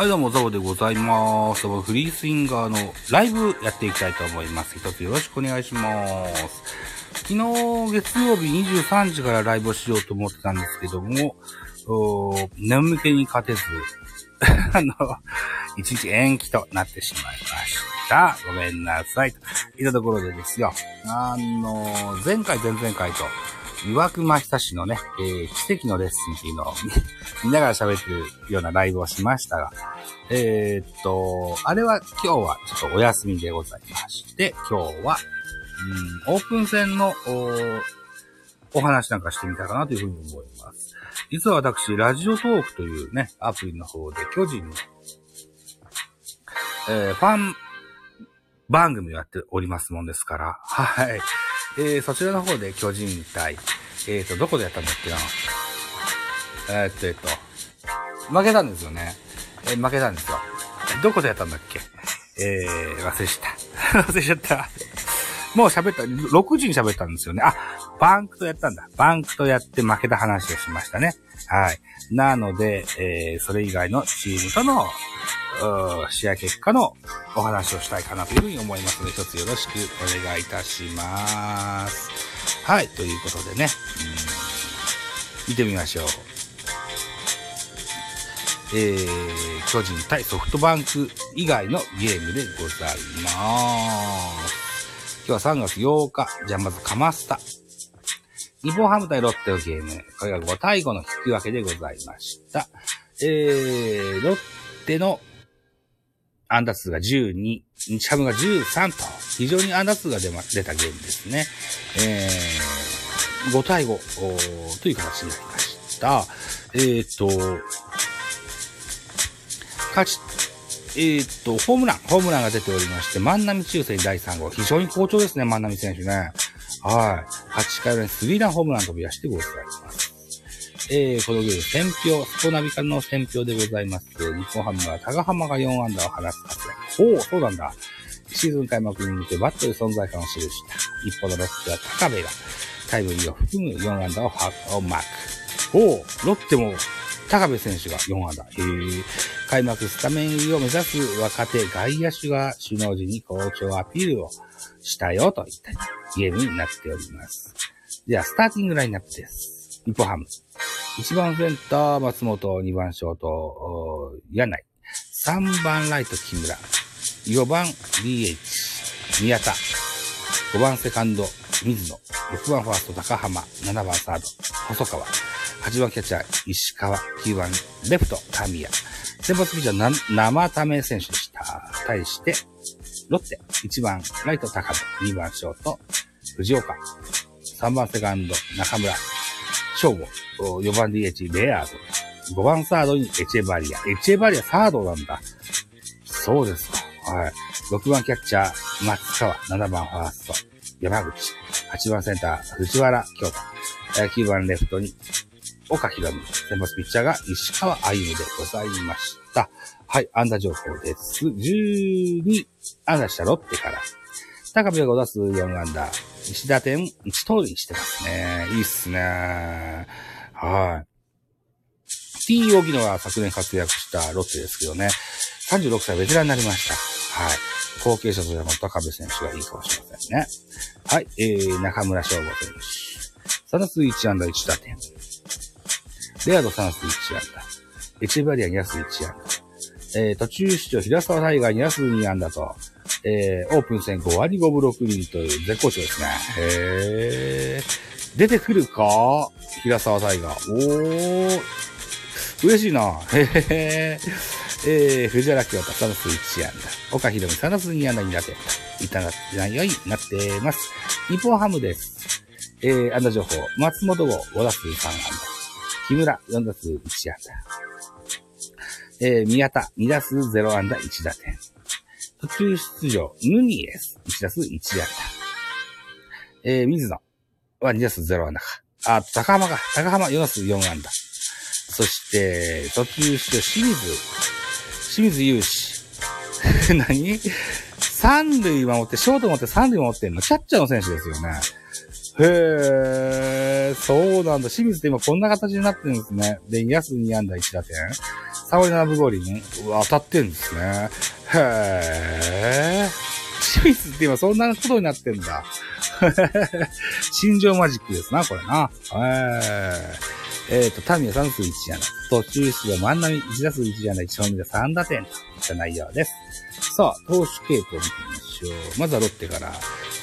はい、どうも、ザボでございます。フリースインガーのライブやっていきたいと思います。一つよろしくお願いします。昨日、月曜日23時からライブをしようと思ってたんですけども、おー眠気に勝てず、あの、一日延期となってしまいました。ごめんなさい。といったところでですよ。あの、前回、前々回と、岩隈久志のね、えー奇跡のレッスンっていうのを 見ながら喋ってるようなライブをしましたが、えーっと、あれは今日はちょっとお休みでございまして、今日は、うん、オープン戦のおお話なんかしてみたかなというふうに思います。実は私、ラジオトークというね、アプリの方で巨人の、えーファン番組をやっておりますもんですから、はい。えー、そちらの方で巨人対、えーと、どこでやったんだっけなえーっと、えっと、負けたんですよね。えー負けたんですよ。どこでやったんだっけえー、忘れちゃった。忘れちゃった。もう喋った、6時に喋ったんですよね。あ、バンクとやったんだ。バンクとやって負けた話をしましたね。はい。なので、えー、それ以外のチームとの、試合結果のお話をしたいかなというふうに思いますので、一つよろしくお願いいたします。はい。ということでね、うん見てみましょう。えー、巨人対ソフトバンク以外のゲームでございます。今日は3月8日、じゃあまずカマスタ。日本ハム対ロッテのゲーム。これが5対5の引き分けでございました。えー、ロッテの安打数が12、日ハムが13と、非常に安打数が出ま、出たゲームですね。えー、5対5という形になりました。えーと、勝ち、えーっと、ホームラン、ホームランが出ておりまして、万波中世第3号。非常に好調ですね、万波選手ね。はい。8回裏にスリーランホームラン飛び出してございます。えー、このゲーム、選票、スポナビからの選票でございます。日本ハムは高浜が4安打を放つ活躍。おお、そうなんだ。シーズン開幕に向けバットで存在感を記した。一方のロッテは高部がタイムリーを含む4安打をはをマーク。おお、ロッテも高部選手が4安打。へー開幕スタメン入りを目指す若手外野手が首脳時に好調アピールをしたよといったゲームになっております。では、スターティングラインナップです。日本ハム。1番センター、松本、2番ショート、柳井。3番ライト、木村。4番 DH、宮田。5番セカンド、水野。6番ファースト、高浜。7番サード、細川。8番キャッチャー、石川。9番レフト、神谷。先発ピッチャー、生ため選手でした。対して、ロッテ、1番ライト、高部。2番ショート、藤岡。3番セカンド、中村。正吾。4番 DH、レアード。5番サードにエチェバリア。エチェバリアサードなんだ。そうですか。はい。6番キャッチャー、松川。7番ファースト、山口。8番センター、藤原京太。9番レフトに、岡博美。先発ピッチャーが石川歩でございました。はい、安打情報です。12安打したロッテから。高部が5打数4安打。石打点1通りにしてますね。いいっすね。はい。T 荻野が昨年活躍したロッテですけどね。36歳ベテランになりました。はい。後継者としても高部選手がいいかもしれませんね。はい。えー、中村翔吾選手。3打数1安打1打点。レアード3打数1安打。エチェバリア2打数1安打。えー、途中出場、平沢タイガー2打数2安打と、えー、オープン戦5割5分6厘という絶好調ですね。へー。出てくるか？平沢タイガー。おー。嬉しいな。へへー。えー、藤原清太3打数1安打。岡弘美3打数2安打2打点。いった内容になってます。日本ハムです。えー、安打情報。松本号5打数3安打。木村4打数1安打。えー、宮田2打数0安打1打点。途中出場、ヌニエス1打数1安打。えー、水野は2打数0安打か。あ、高浜か。高浜4打数4安打。そして、途中出場、清水、清水雄志。何？三塁守って、ショート守って三塁守ってんの？キャッチャーの選手ですよね。へー、そうなんだ。清水って今こんな形になってるんですね。で、2打数2安打1打点。沙織七分五輪、当たってるんですね。へー。清水って今そんなことになってんだ。心情マジックですな、これな。えー、えっ、ー、と、タミヤ3数1じゃない。途中出場万波1打数1じゃない。1本目で3打点といった内容です。さあ、投手系統を見てみましょう。まずはロッテから。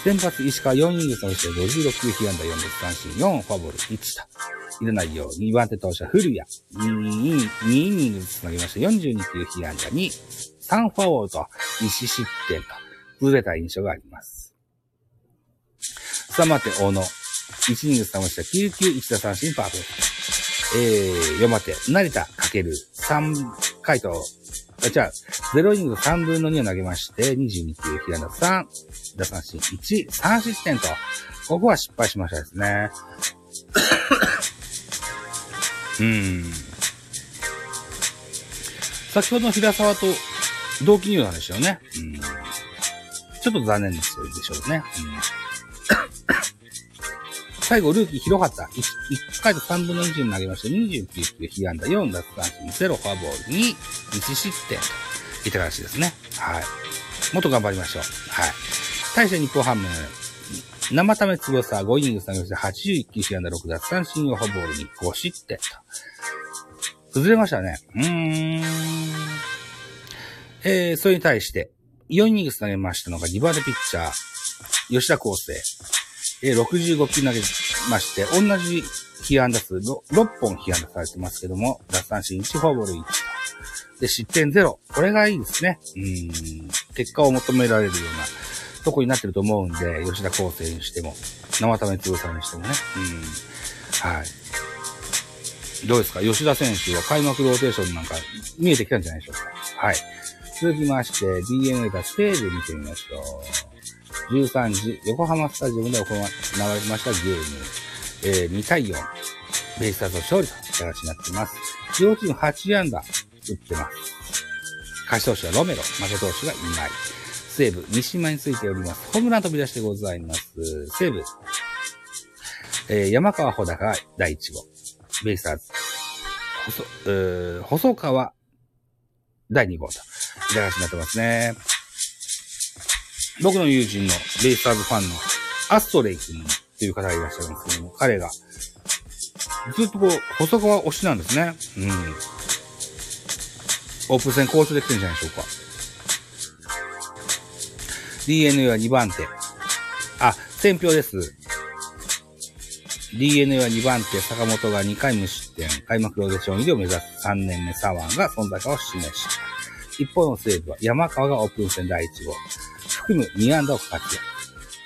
先発石川4イニング3して56球被安打4奪三振4フォアボール1と。いらないよう、2番手投手は古谷。2, 2イニングつ投げまして42球被安打2、3フォアボールと、1失点と、崩れた印象があります。さあ待て、大野。1イニング3ました9球1打三振パーフェクト。えー、4待て、成田かける3回と、あ、じゃあ、0イニング3分の2を投げまして、22球、被安打3、打三振1、3失点と、ここは失敗しましたですね。うん。先ほどの平沢と同期入団でしたよね。うん。ちょっと残念ですでしょうね。うん。最後、ルーキー広かった。1, 1回と3分の1に投げまして、29球、被安打4奪三振、0フォアボールに1失点といった形ですね。はい。もっと頑張りましょう。はい。対して日本ハム、生ためつぼさ、5イニング投げまして、81球、被安打6奪三振、4フォアボールに5失点と。崩れましたね。うーん。えー、それに対して、4イニング投げましたのが2番手ピッチャー、吉田康生。えー、65球投げまして、同じ被安打数 6, 本被安打されてますけども、奪三振1、フォアボール1。で、失点0。これがいいですね。うん。結果を求められるようなとこになってると思うんで、吉田康生にしても、生田目つぶさんにしてもね。うん。はい。どうですか？吉田選手は開幕ローテーションなんか見えてきたんじゃないでしょうか？はい。続きまして、DNA が西武見てみましょう。13時、横浜スタジアムで行われましたゲーム、えー、2対4、ベイスターズの勝利という形になっています。両チーム8安打打ってます。勝ち投手はロメロ、負け投手がいない。西武、三島についております。ホームラン飛び出してございます。西武、えー、山川穂高第1号。ベイスターズ、細、えー、細川第2号と、いた形になってますね。僕の友人のベイスターズファンのアストレイ君っていう方がいらっしゃるんですけども、彼が、ずっとこう、細川推しなんですね。うん。オープン戦交渉できてるんじゃないでしょうか。DNA は2番手。あ、選票です。DNA は2番手、坂本が2回無失点、開幕ローデション入りを目指す3年目左腕が存在感を示した。一方の西武は山川がオープン戦第1号。含む2安打を活躍。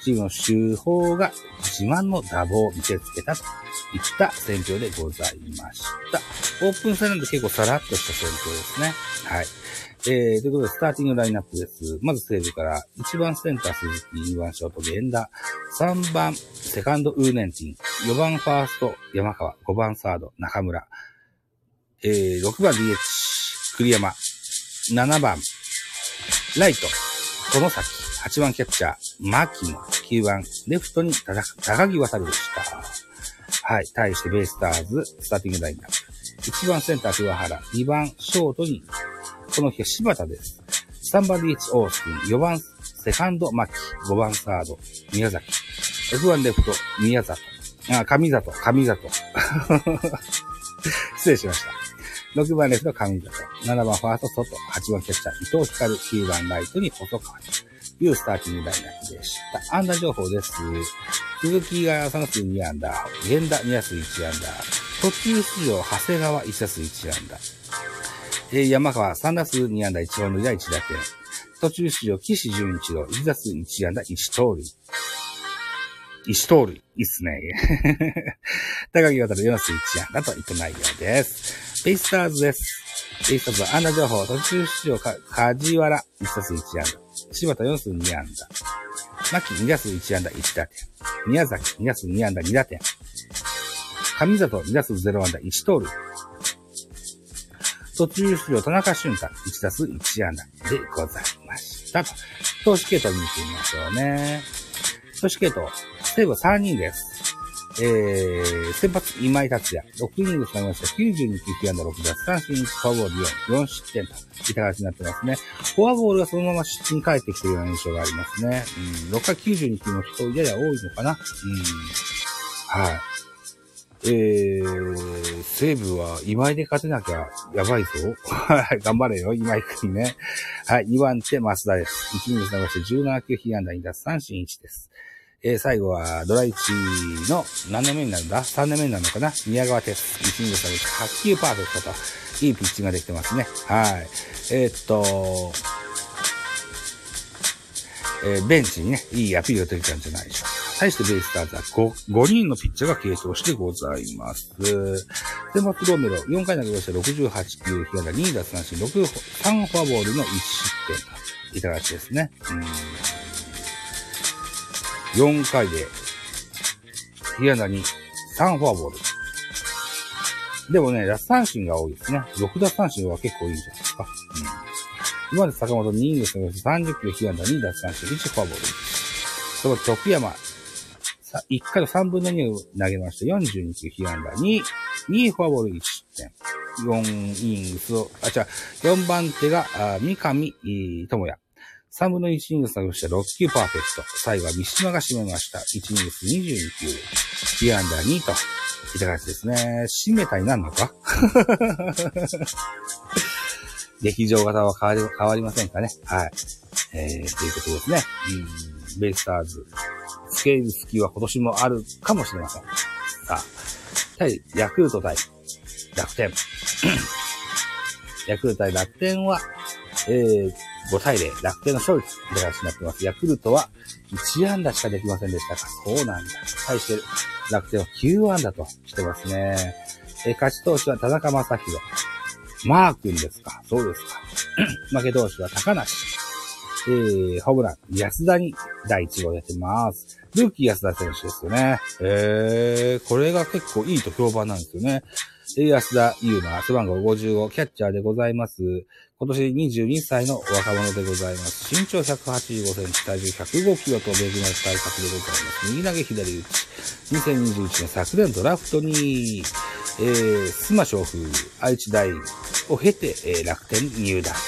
チームの手法が自慢の打棒を見せつけたといった戦況でございました。オープン戦なんで結構さらっとした戦況ですね。はい。えー、ということで、スターティングラインナップです。まず西武から、1番センター鈴木、2番ショート源田、3番セカンドウーネンティン、4番ファースト山川、5番サード中村、えー、6番 DH 栗山、7番ライト、この先、8番キャッチャー、牧野、9番、レフトに高木渡るでした。はい。対してベイスターズ、スターティングラインナップ。1番センター、桑原。2番、ショートに、この日は柴田です。3番 DH、オースティン。4番、セカンド、牧。5番サード、宮崎。6番レフト、宮里。あ、上里、上里。失礼しました。6番レフト、上里。7番ファースト、外。8番キャッチャー、伊藤光。9番ライトに細川。いうスターティングラインでした。安打情報です。鈴木が3打数2安打、源田2打数1安打、途中出場長谷川1打数1安打、えー、山川3打数2安打1本塁打1打点、途中出場岸純一郎1打数1安打1盗塁。1盗塁。いいっすね。高木渡る4打数1安打といった内容です。ベイスターズです。ベイスターズは安打情報、途中出場か、梶原1打数1安打。柴田4数2安打。牧2打数1安打1打点。宮崎2打数2安打2打点。上里2打数0安打1盗塁。途中出場田中俊太1打数1安打でございました。投手系統見てみましょうね。投手系統、西武3人です。えー、先発今井達也、6イニング使いました。92球、被安打6奪三振、フォアボール4、4失点といた形になってますね。フォアボールがそのまま失点に返ってきてるような印象がありますね。うん、6回92球の人やや多いのかな。うん。はい。えー、西武は今井で勝てなきゃやばいぞ。はい、頑張れよ、今井くんね。はい、2番手、増田です。1イニング流して17球、被安打2奪三振1です。えー、最後は、ドラ1の何年目になるんだ ?3 年目になるのかな？宮川哲。1イニング下げて8球パーフェクトと、いいピッチングができてますね。はい。えー、っと、えー、ベンチにね、いいアピールができたんじゃないでしょうか。対してベイスターズは 5, 5人のピッチャーが継投してございます。先発ロメロ、4回投げまして68球、被安打2奪三振、6、3フォアボールの1失点といった形ですね。うん4回で、被安打2、3フォアボール。でもね、奪三振が多いですね。6奪三振は結構いいんじゃないですか。うん、今まで坂本2イニング30球、被安打2奪三振、1フォアボール。その徳山、1回の3分の2を投げまして、42球被安打2、2フォアボール1失点。4イニングスを、あ、違う、4番手が、あ三上智也。3分の1イニングス投げまして6球パーフェクト。最後は三島が締めました。1イニングス22球。被安打2と。いった感じですね。締めたになるのか？劇場型は変わり、変わりませんかね？はい。えー、ということですね。うん、ベイスターズ。スケール好きは今年もあるかもしれません。さあ、対ヤクルト対楽天。ヤクルト対楽天は、えー、5対0、楽天の勝利という形になってます。ヤクルトは1安打しかできませんでしたか？そうなんだ。対して楽天は9安打としてますね。えー、勝ち投手は田中正宏。マー君ですか？そうですか。負け投手は高梨。えー、ホームラン、安田に第1号やってます。ルーキー安田選手ですよね。えー、これが結構いいと評判なんですよね。安田優馬、背番号55、キャッチャーでございます。今年22歳の若者でございます。身長185センチ、体重105キロとベージな体格でございます。右投げ左打ち。2021年昨年ドラフトに、えー、スマ小風、愛知大を経て、えー、楽天入団と。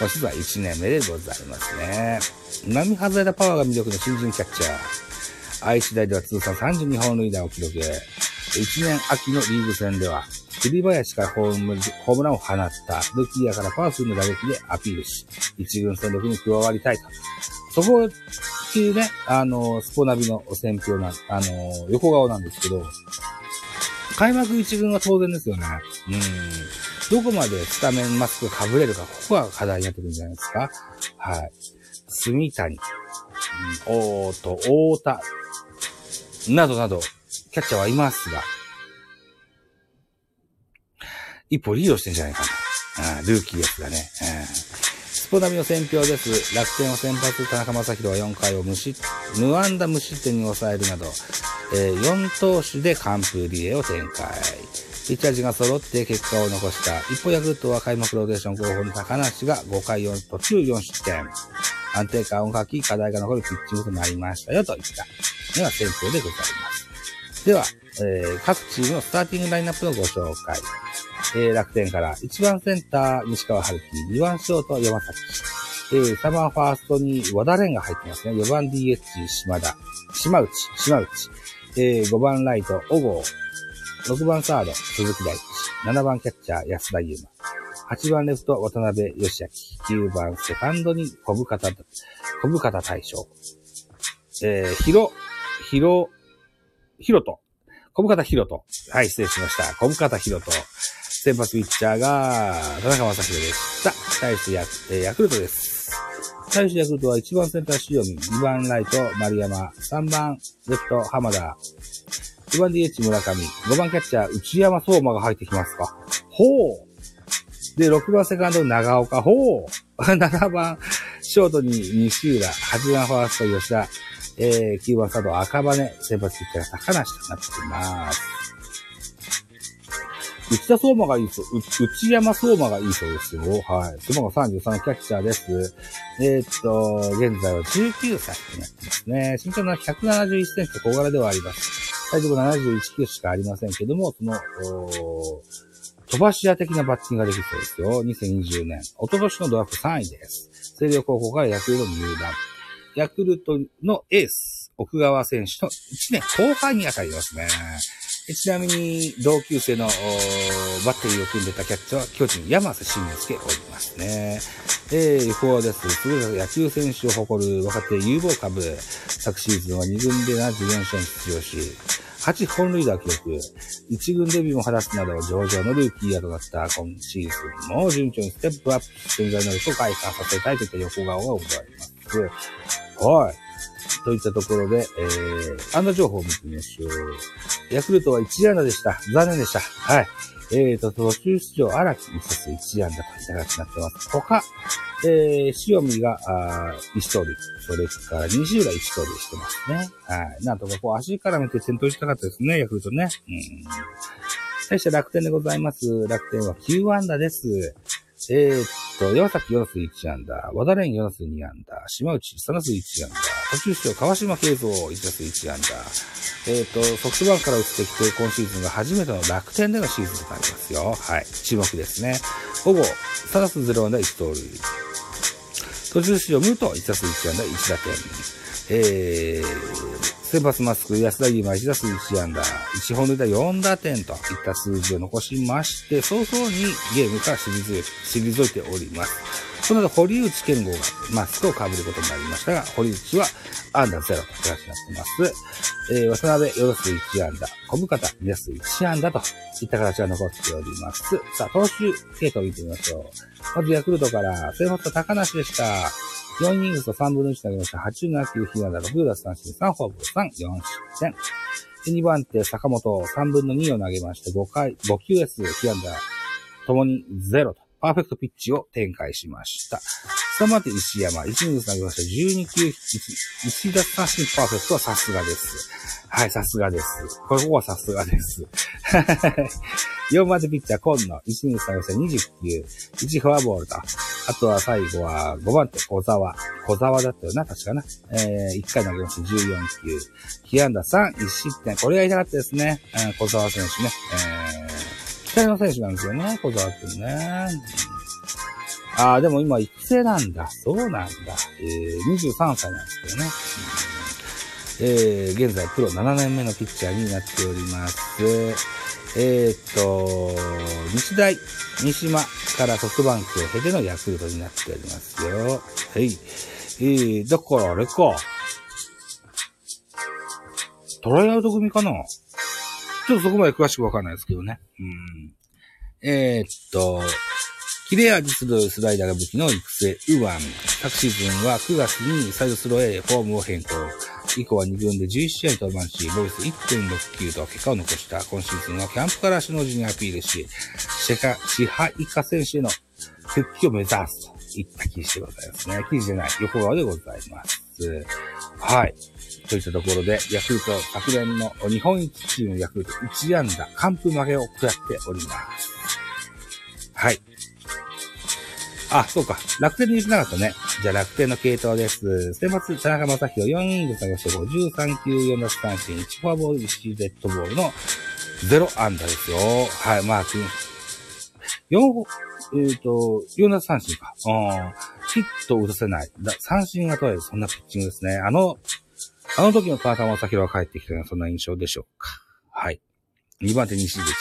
今年は1年目でございますね。並外れたパワーが魅力の新人キャッチャー。愛知大では通算32本塁打を記録。1年秋のリーグ戦では、栗林からホームランを放った、ルキーアからパワフルな打撃でアピールし、一軍戦力に加わりたいと。そこっていうね、あの、スポナビの選評な、あの、横顔なんですけど、開幕一軍は当然ですよね。うん。どこまでスタメンマスク被れるか、ここが課題になってくるんじゃないですか。はい。住谷、うん、おーと、太田、などなど、キャッチャーはいますが、一歩リードしてんじゃないかな。ルーキーですがね。スポナビの選評です。楽天を先発、田中正宏は4回を無失、無安打無失点に抑えるなど、えー、4投手で完封リレーを展開。ピッチャー陣が揃って結果を残した。一方ヤクルトは開幕ローテーション候補の高梨が5回4途中4失点。安定感を欠き、課題が残るピッチングとなりましたよ、といったのが選評でございます。では、えー、各チームのスターティングラインナップのご紹介。えー、楽天から1番センター、西川春樹、2番ショート、山崎。えー、3番ファーストに和田蓮が入ってますね。4番 DH、島田、島内、島内。えー、5番ライト、小郷。6番サード、鈴木大地。7番キャッチャー、安田優馬。8番レフト、渡辺義明。9番セカンドに小深田、小深田大将。えー、ひろ、ひろ、ひろと。小深田ひろと。はい、失礼しました。小深田ひろと。先発ピッチャーが、田中正宏でした。対してヤ,、えー、ヤクルトです。対してヤクルトは1番センター塩見、2番ライト丸山、3番レフト浜田、2番 DH 村上、5番キャッチャー内山相馬が入ってきますか。ほうで、6番セカンド長岡、ほう !7 番ショートに西浦、8番ファースト吉田、えー、9番サード赤羽、先発ピッチャー高梨となっています。内田相馬がいいそう、内山相馬がいいそうですよ。はい。相馬が33キャッチャーです。えー、っと、現在は19歳になってますね。身長の171センチと小柄ではあります。体重71キロしかありませんけども、その、飛ばし屋的なバッティングができそうですよ。2020年。おととしのドラフト3位です。星稜高校からヤクルトに入団。ヤクルトのエース、奥川選手の1年後輩に当たりますね。ちなみに、同級生のバッテリーを組んでたキャッチャーは、巨人、山瀬慎介おりますね。えー、横はです。優れた野球選手を誇る若手有望株。昨シーズンは2軍で74試合に出場し、8本塁打記録。1軍デビューも果たすなど、上々のルーキーヤとなった今シーズンも順調にステップアップ潜在能力を開花させたいといった横顔がございます。はい。といったところで、えー、安打情報を見てみましょう。ヤクルトは1安打でした。残念でした。はい。えーと、途中出場、荒木一冊1安打といった形になってます。他、えー、塩見が、あー1通り、それから西浦1通りしてますね。はい。なんとかこう足から見て先頭したかったですね、ヤクルトね。うん。対して楽天でございます。楽天は9安打です。えー、っと、岩崎4打数1安打、和田蓮4打数2安打、島内3打数1安打、途中出場川島慶三1打数1安打、えー、っと、ソフトバンクから移ってきて、今シーズンが初めての楽天でのシーズンとなりますよ。はい。注目ですね。午後、3打数0安打1盗塁。途中出場、ムート1打数1安打1打点。えー、先発マスク、安田義馬1打数1安打、1本塁打4打点といった数字を残しまして、早々にゲームから退いております。その後、堀内健吾がマスクを被ることになりましたが、堀内は安打0という形になってます。えー、渡辺4打数1安打、小深田2打数1安打といった形が残っております。さあ、投手系統を見てみましょう。まずヤクルトから、先発高梨でした。4イニングと3分の1投げました。87球、被安打6奪三振、3フォアボール3、4失点。2番手、坂本、3分の2を投げまして、5回、5球 S、被安打、ともに0と、パーフェクトピッチを展開しました。3番手、石山、1イニング投げました。12球、1、1奪三振パーフェクトはさすがです。はい、さすがです。ここはさすがです。4番手ピッチャー、今野、1イニング投げました。20球、1フォアボールと、あとは最後は5番手、小沢。小沢だったよな、確かな。えー、1回投げました14球。被安打3、1失点。これが痛かったですね。うん、小沢選手ね。えー、期待の選手なんですよね、小沢君ね。ああ、でも今育成なんだ。そうなんだ。えー、23歳なんですけどね。えー、現在プロ7年目のピッチャーになっております。えー、っと、日大三島からソフトバンクを経てのヤクルトになっておりますよ。はい。えー、だからあれか。トライアウト組かなちょっとそこまで詳しくわかんないですけどね。うん。えー、っと、切れ味鋭いスライダーが武器の育成、ウワン。昨シーズンは9月にサイドスローへフォームを変更。以降は2軍で11試合登板し、ボイス1.69と結果を残した今シーズンはキャンプから首脳陣にアピールし、シェカ、支配下選手への復帰を目指すといった記事でございますね。記事じゃない、横側でございます。はい。といったところで、ヤクルト昨年の日本一チームヤクルト1安打、完封負けを食らっております。はい。あ、そうか。楽天に言ってなかったね。じゃあ楽天の系統です。先発、田中正宏4イニング下げして53球4奪三振、1フォアボール、1デッドボールの0安打ですよ。はい、まあ、4、えっ、ー、と、4奪三振か。うん。ヒットを打たせない。三振が取れる。そんなピッチングですね。あの、あの時の川田中正宏が帰ってきたような、そんな印象でしょうか。はい。2番手西口。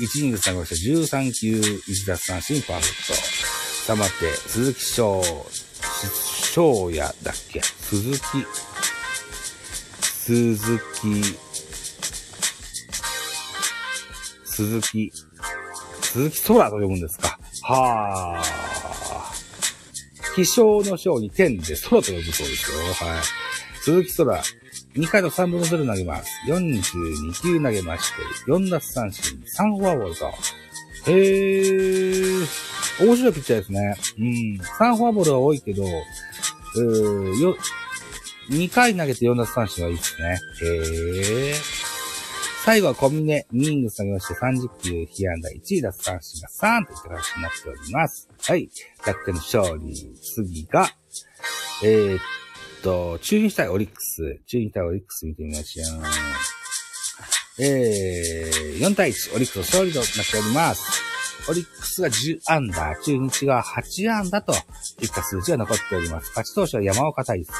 1イニング下げました13球、1奪三振、パーフェクト。さまって、鈴木翔、翔也だっけ？鈴木、鈴木、鈴木、鈴木空と読むんですか。はあ。気象の章に天で空と呼ぶそうですよ。はい。鈴木空、2回の3分の0投げます。42球投げまして、4奪三振、3フォアボールと。へー。面白いピッチャーですね。うん。3フォアボールは多いけど、うー、よ、2回投げて4奪三振はいいですね。へー。最後はコンビネ、2イング下げまして30球、被安打1奪三振が3といった形になっております。はい。楽天の勝利。次が、えー、と、中日対オリックス。中日対オリックス見てみましょう。えー、4対1、オリックス勝利となっております。オリックスが10アンダー、中日が8アンダーといった数字が残っております。勝ち投手は山岡大輔、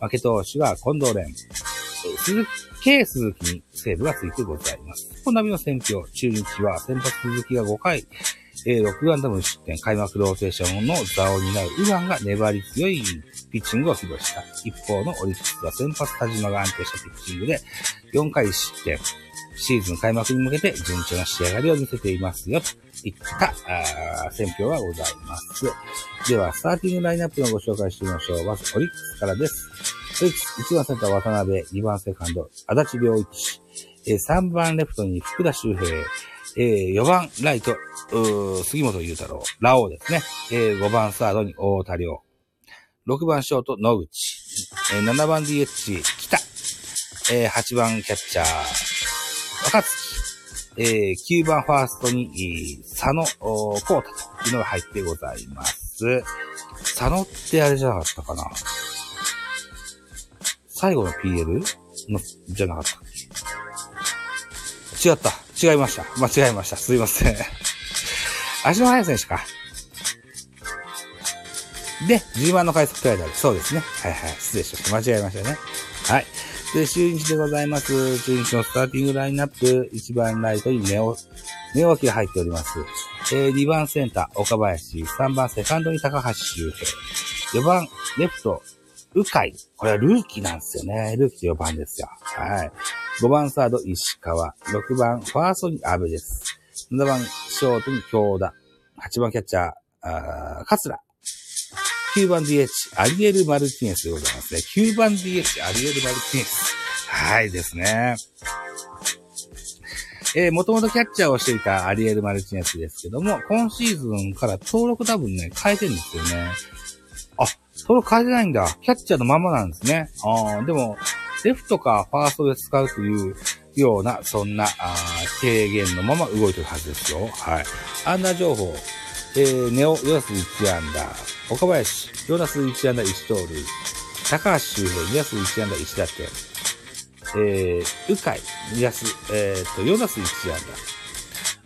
負け投手は近藤蓮、鈴木、K 鈴木にセーブがついてございます。本並の選票、中日は先発鈴木が5回、えー、6安打無失点、開幕ローテーションの座を担うウガンが粘り強いピッチングを披露した。一方のオリックスは先発田島が安定したピッチングで、4回失点。シーズン開幕に向けて順調な仕上がりを見せていますよ、といったあ選評がございます。では、スターティングラインナップのご紹介してみましょう。まず、オリックスからです。1番センター渡辺、2番セカンド、足立良一、3番レフトに福田周平、4番ライト、杉本裕太郎、ラオウですね。5番サードに大田亮、6番ショート野口え、7番 DH 北、8番キャッチャー若月、えー、9番ファーストに、佐野ー太というのが入ってございます。佐野ってあれじゃなかったかな最後の PL? の、じゃなかったっけ？違った。違いました。間違えました。すいません。足の速い選手か。で、G1 の快速トライダーそうですね。はいはい。失礼しました。間違えましたね。はい。で、中日でございます。中日のスターティングラインナップ、1番ライトにネオ、ネオキが入っております。えー、2番センター、岡林、3番セカンドに高橋周平、4番レフト、うかい。これはルーキーなんですよね。ルーキー4番ですよ。はい。5番サード、石川。6番、ファーストに安部です。7番、ショートに京田。8番キャッチャー、あー桂。9番 DH、アリエル・マルティネスでございますね。9番 DH、アリエル・マルティネス。はいですね。えー、もともとキャッチャーをしていたアリエル・マルティネスですけども、今シーズンから登録多分ね、変えてるんですよね。あ、登録変えてないんだ。キャッチャーのままなんですね。あでも、レフトかファーストで使うというような、そんな、あ提言のまま動いてるはずですよ。はい。あんな情報、えー、ネオ、ヨナス1アンダー、岡林、ヨナス1アンダー1盗塁、高橋周平、2打数1アンダー1打点、えー、うかい、2打数、えー、と、ヨナス1アンダー、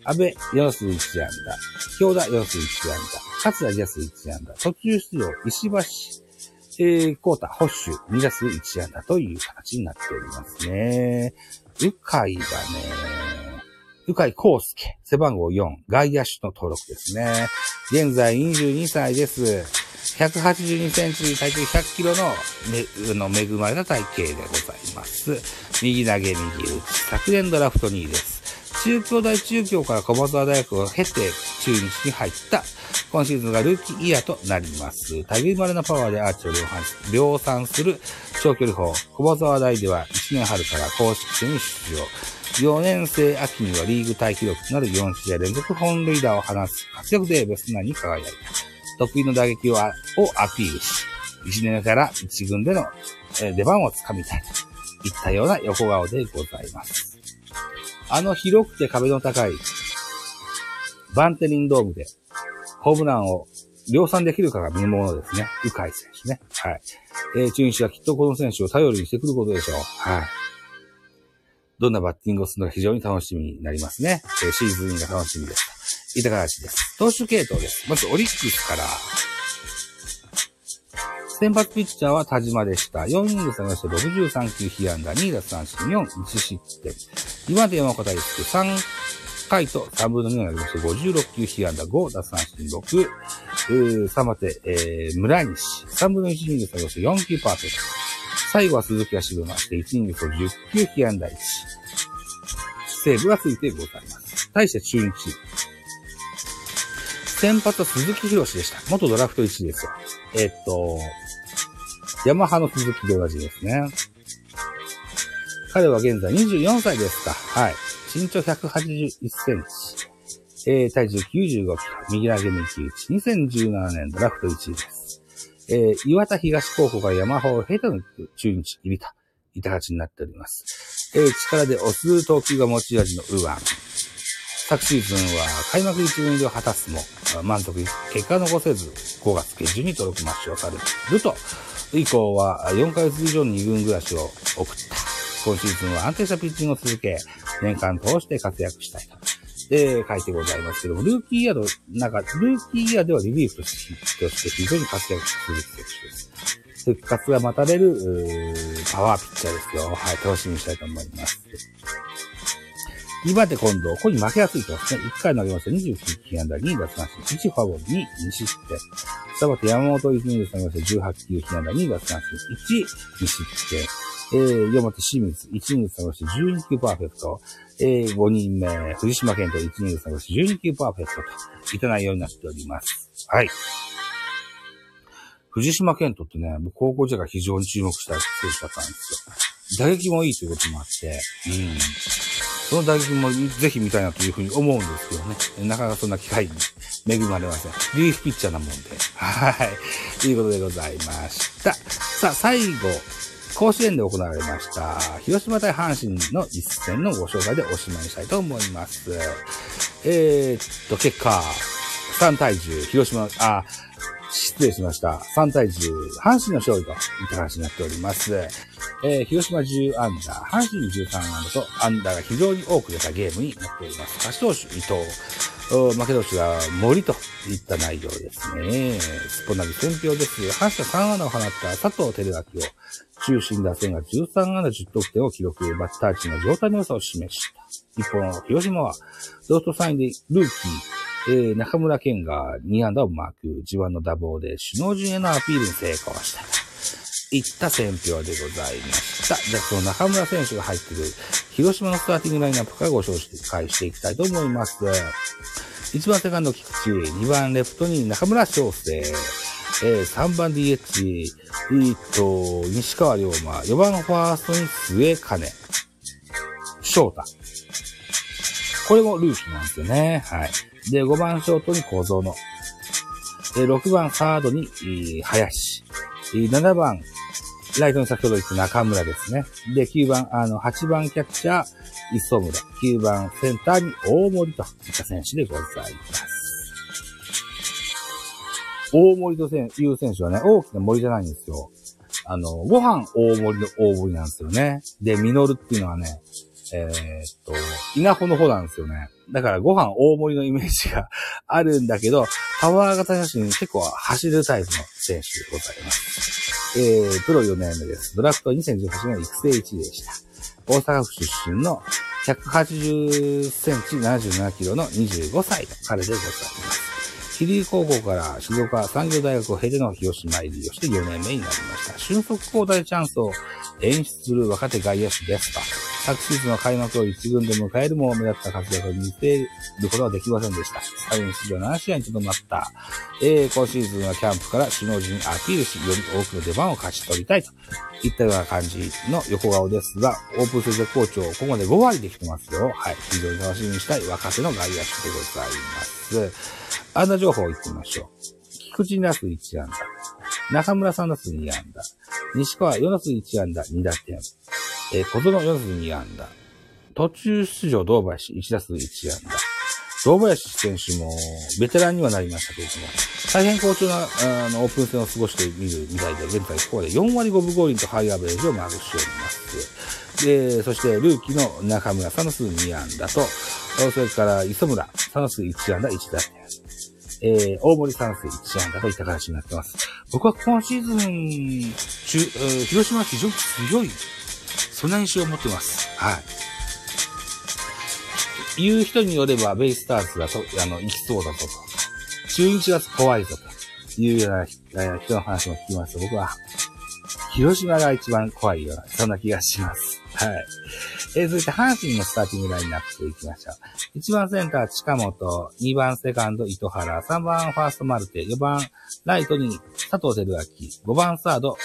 安倍、ヨナス1アンダー、京田、ヨナス1アンダー、勝田、2打数1アンダー、途中出場、石橋、えー、コータ、ホッシュ、2打数1アンダーという形になっておりますね。うかいがね、鵜飼康介、背番号4、外野手の登録ですね。現在22歳です。182センチ、体重100キロの、めの恵まれた体型でございます。右投げ、右打ち。昨年ドラフト2位です。中京大中京から駒沢大学を経て中日に入った今シーズンがルーキーイヤーとなります。類まれなパワーでアーチを量産する長距離砲。駒沢大では1年春から公式戦に出場。4年生秋にはリーグタイ記録となる4試合連続本塁打を放つ活躍でベストナインに輝いた。得意の打撃をアピールし、1年から1軍での出番をつかみたいといったような横顔でございます。あの広くて壁の高いバンテリンドームでホームランを量産できるかが見ものですね。うかい選手ね。はい。えー、中日はきっとこの選手を頼りにしてくることでしょう。はい。どんなバッティングをするのか非常に楽しみになりますね。えー、シーズンが楽しみです。いた形です。投手系統です。まずオリックスから、先発ピッチャーは田島でした。4イニング下がして63球被安打、2奪三振、4、1失点。2番手山岡大輔、3回と3分の2になりまして、56球被安打、5奪三振、6、3番手、えー、村西、3分の1イニング下がして4球パーフェクト。最後は鈴木が沈まして、1イニングと10球被安打1。セーブがついてございます。対して中日。先発は鈴木博士でした。元ドラフト1位ですよ。えっと、ヤマハの鈴木で同じですね。彼は現在24歳ですか。はい。身長181センチ。えー、体重95キロ。右投げ右打ち。2017年ドラフト1位です。えー、岩田東高校が山ハを経ての中日入りといた形になっております。えー、力で押す投球が持ち味の右腕。昨シーズンは開幕1軍入りを果たすも、満足、結果残せず、5月下旬に登録抹消されると、以降は4ヶ月以上の2軍暮らしを送った。今シーズンは安定したピッチングを続け、年間通して活躍したいと。えー、書いてございますけども、ルーキーイヤーの、なんか、ルーキーイヤーではリリーフとして非常に活躍する選手です。復活が待たれる、パワーピッチャーですよ。はい、楽しみにしたいと思います。2番手今度、ここに負けやすいとですね。1回投げました29球安打、2奪三振、1ファボル、2、2失点。下番手山本1、2投げました18球被安打、2奪三振、1、2失点。えー、4番手清水、1、2投げました12球パーフェクト。えー、5人目、藤島健人、1、2投げました12球パーフェクトと、いたないようになっております。はい。藤島健人ってね、僕高校時代から非常に注目した選手だったんですよ。打撃もいいということもあって、うん。その打撃もぜひ見たいなというふうに思うんですけどね。なかなかそんな機会に恵まれません。リリーフピッチャーなもんで。はい。ということでございました。さあ、最後、甲子園で行われました、広島対阪神の一戦のご紹介でおしまいにしたいと思います。えー、っと、結果、3対10、広島、あ、失礼しました。3対10、阪神の勝利といった話になっております。えー、広島10アンダー、阪神13アンダーとアンダーが非常に多く出たゲームになっております。勝ち投手伊藤、負け投手が森といった内容ですね。スポナビ戦票です。阪神3安打を放った佐藤輝明を中心打線が13安打10得点を記録、バッターチの状態の良さを示した。一方、広島は、ドートサインでルーキー、えー、中村健が2安打をマーク、自慢の打棒で首脳陣へのアピールに成功した。いった選評でございました。じゃあ、その中村選手が入っている広島のスターティングラインナップからご紹介していきたいと思います。1番セカンド菊池、2番レフトに中村翔成、えー、3番 DH、えー、っと、西川龍馬、4番ファーストに末金、翔太。これもルーキーなんですよね。はい。で、5番ショートに小園。で、6番サードに、林。7番、ライトに先ほど言った中村ですね。で、9番、あの、8番キャッチャー、磯村。9番センターに大森といった選手でございます。大森という選手はね、大きな森じゃないんですよ。あの、ご飯大盛りの大盛りなんですよね。で、ミノルっていうのはね、えー、っと、稲穂の方なんですよね。だからご飯大盛りのイメージがあるんだけど、パワー型写真結構走るタイプの選手でございます。えー、プロ4年目です。ドラフト2018年育成1位でした。大阪府出身の180センチ77キロの25歳の彼でございます。桐生高校から静岡産業大学を経ての広島入りをして4年目になりました。俊足交代チャンスを演出する若手外野手ですと。昨シーズンの開幕を一軍で迎えるも目立った活躍を見せることはできませんでした。最後に出場7試合にとどまった。えー、今シーズンはキャンプから首脳陣にアピールし、より多くの出番を勝ち取りたいといったような感じの横顔ですが、オープン戦で好調、ここまで5割できてますよ。はい。非常に楽しみにしたい若手の外野手でございます。安打情報行ってみましょう。菊池ナス1安打。中村さんナス2安打。西川4ナス1安打2打点。えー、小園4ナス2安打。途中出場堂林1打数1安打。堂林選手もベテランにはなりましたけれども、大変好調なあのオープン戦を過ごしているみたいで、現在ここで4割5分5厘とハイアベレージをマークしております。で、そしてルーキーの中村3打数2安打と、それから磯村3打数1安打1打点。えー、大森三世一安打といった形になってます。僕は今シーズン、中、えー、広島は非常に強い、そんな印象を持ってます。はい。言う人によれば、ベイスターズがと、あの、行きそうだぞと。中日は怖いぞというような人の話も聞きます、僕は、広島が一番怖いような、そんな気がします。はい。えー、続いて、阪神のスターティングラインナップでいきましょう。1番センター、近本。2番セカンド、糸原。3番ファースト、マルテ。4番ライトに佐藤輝明。5番サード、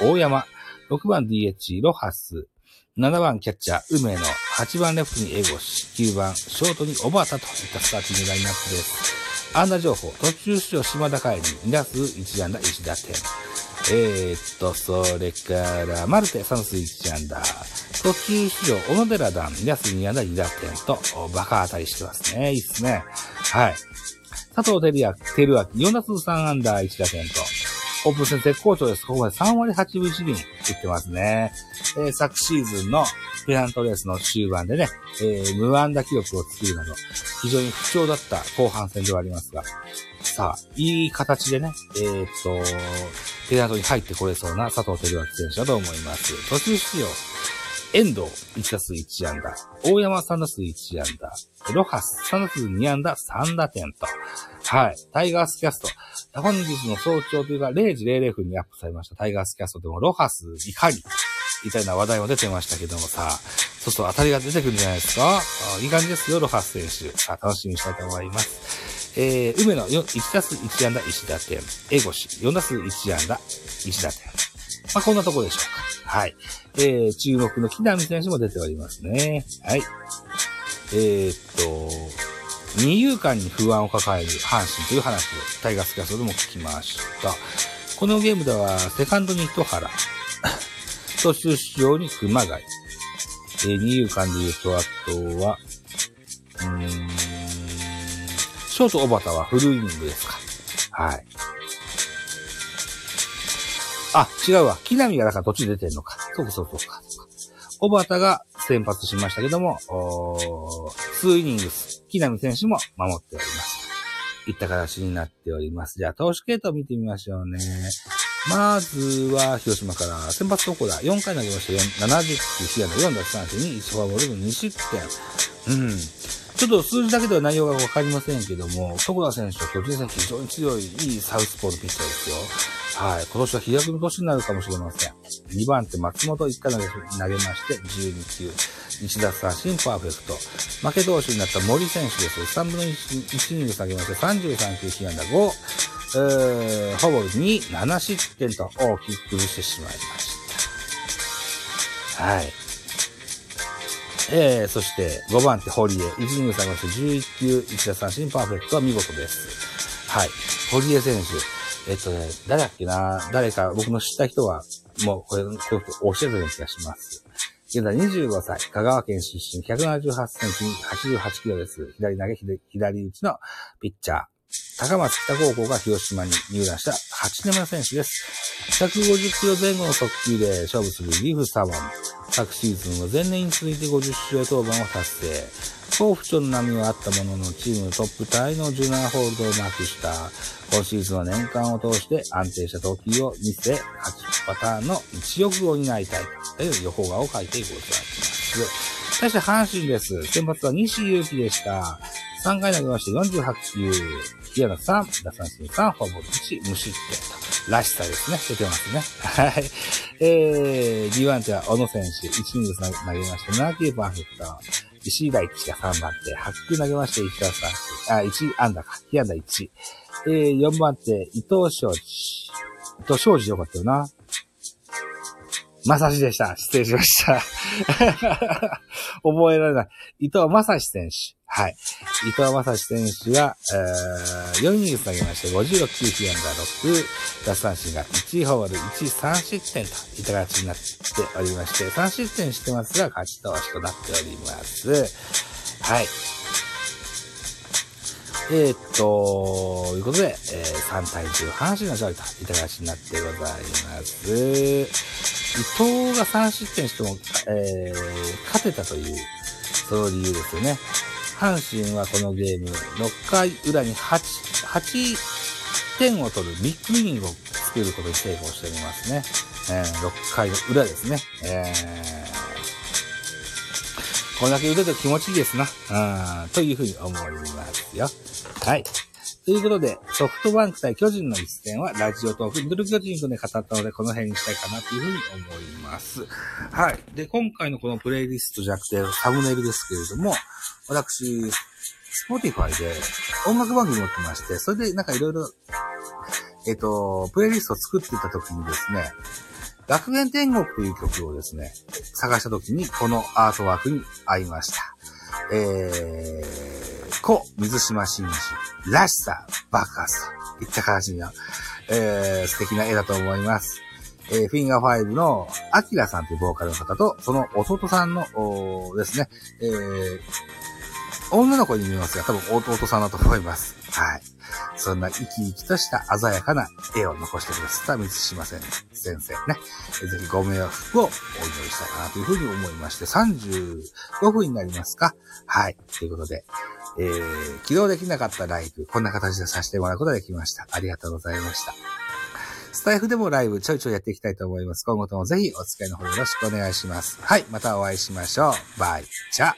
大山。6番 DH、ロハス。7番キャッチャー、梅野。8番レフトにエゴシ。9番ショートに小畑といったスターティングラインナップです。安打情報、途中出場島田海に2打数1安打1打点。えー、っと、それから、マルテ3打数1安打。途中出場、小野寺団、2打数2安打2打点と、バカ当たりしてますね。いいっすね。はい。佐藤輝明、照明、4打数3安打1打点と、オープン戦絶好調です。ここまで3割8分1厘打ってますね。えー、昨シーズンのペナントレースの終盤でね、えー、無安打記録を作るなど、非常に不調だった後半戦ではありますが、さあ、いい形でね、えー、っと、ペナントに入ってこれそうな佐藤輝明選手だと思います。途中出場。遠藤1打数1安打、大山3打数1安打、ロハス3打数2安打3打点と。はい。タイガースキャスト。本日の早朝というか0時00分にアップされましたタイガースキャストでもロハスいかにみたいな話題も出てましたけどもさ、そうそう当たりが出てくるんじゃないですかいい感じですよ、ロハス選手。さあ、楽しみにしたいと思います。えー、梅野1打数1安打1打点、エゴシ4打数1安打1打点。まあ、こんなとこでしょうか。はい。えー、注目の木浪選手も出ておりますね。はい。えー、っと、二遊間に不安を抱える阪神という話をタイガースキャストでも聞きました。このゲームでは、セカンドに糸原、途中出場に熊谷、え、二遊間で言うと、あとは、うーん、ショート小畑はフルイニングですか。はい。あ、違うわ。木浪がだから途中出てんのか。そうそうそうか。小畑が先発しましたけども、数イニングス、木浪選手も守っております。いった形になっております。じゃあ、投手系統見てみましょうね。まずは、広島から、先発投稿だ。4回投げました70球、被安打4奪三振に1フォアボールの2失点。うん。ちょっと数字だけでは内容がわかりませんけども、床田選手は巨人戦非常に強い、いいサウスポーのピッチャーですよ。はい。今年は飛躍の年になるかもしれません。2番手松本1回投げ投げまして、12球。1奪三振パーフェクト。負け投手になった森選手です。3分の 1, 1イニング下げまして、33球被安打5、えー、ほぼ2、7失点と大きく崩してしまいました。はい。えー、そして5番手堀江、1イニング下げまして11球、1奪三振パーフェクトは見事です。はい。堀江選手。えっとね、誰だっけな？誰か僕の知った人は、もうこれ、こういうこと教えてるような気がします。現在25歳、香川県出身、178センチ、88キロです。左投げ、左打ちのピッチャー。高松北高校が広島に入団した8年目の選手です。150キロ前後の速球で勝負するリーフサワン。昨シーズンは前年に続いて50試合登板を達成。好不調の波はあったものの、チームトップタイの17ホールドをマークした、今シーズンは年間を通して安定した投球を見せ、勝ちパターンの1億を担いたいという予報画を書いていこうと思います。対して阪神です。先発は西祐希でした。3回投げまして48球、被安打3、打三振3、フォアボール1、無失点と。らしさですね。出てますね。はい。えー、D1 手は小野選手、1イニング投げまして7球パーフェクト。石井大地が3番手、8球投げまして1打三振、あ、1安打か、被安打1。えー、4番手、伊藤昌司。伊藤昌司よかったよな。まさしでした。失礼しました。覚えられない。伊藤正史選手。はい。伊藤正史選手が、えー、4イニング投げまして、56球、被安打6、奪三振が1ホール、1、3失点といった形になっておりまして、3失点してますが、勝ち投手となっております。はい。えー、っと、いうことで、えー、3対10、阪神の勝利といった形になってございます。伊藤が3失点しても、えー、勝てたという、その理由ですよね。阪神はこのゲーム、6回裏に8、8点を取るビッグイニングを作ることに成功しておりますね。えー、6回の裏ですね。えー、これだけ腕と気持ちいいですな。うん、というふうに思いますよ。はい。ということで、ソフトバンク対巨人の一戦はラジオトーク、ミドル巨人とね、語ったので、この辺にしたいかなというふうに思います。はい。で、今回のこのプレイリストじゃなくて、サムネイルですけれども、私、 Spotify で音楽番組持ってまして、それでなんかいろいろ、えっ、と、プレイリストを作ってた時にですね、学園天国という曲をですね、探した時にこのアートワークに会いました。えー、故、水島新司、らしさ、爆発といった形の、えー、素敵な絵だと思います。えー、フィンガー5のアキラさんというボーカルの方と、その弟さんの、ですね、えー、女の子に見えますが、多分弟さんだと思います。はい。そんな生き生きとした鮮やかな絵を残してくださった三島先生ね。ぜひご迷惑をお祈りしたいかなというふうに思いまして、35分になりますか？はい。ということで、えー、起動できなかったライブ、こんな形でさせてもらうことができました。ありがとうございました。スタイフでもライブちょいちょいやっていきたいと思います。今後ともぜひお付き合いの方よろしくお願いします。はい、またお会いしましょう。バイチャ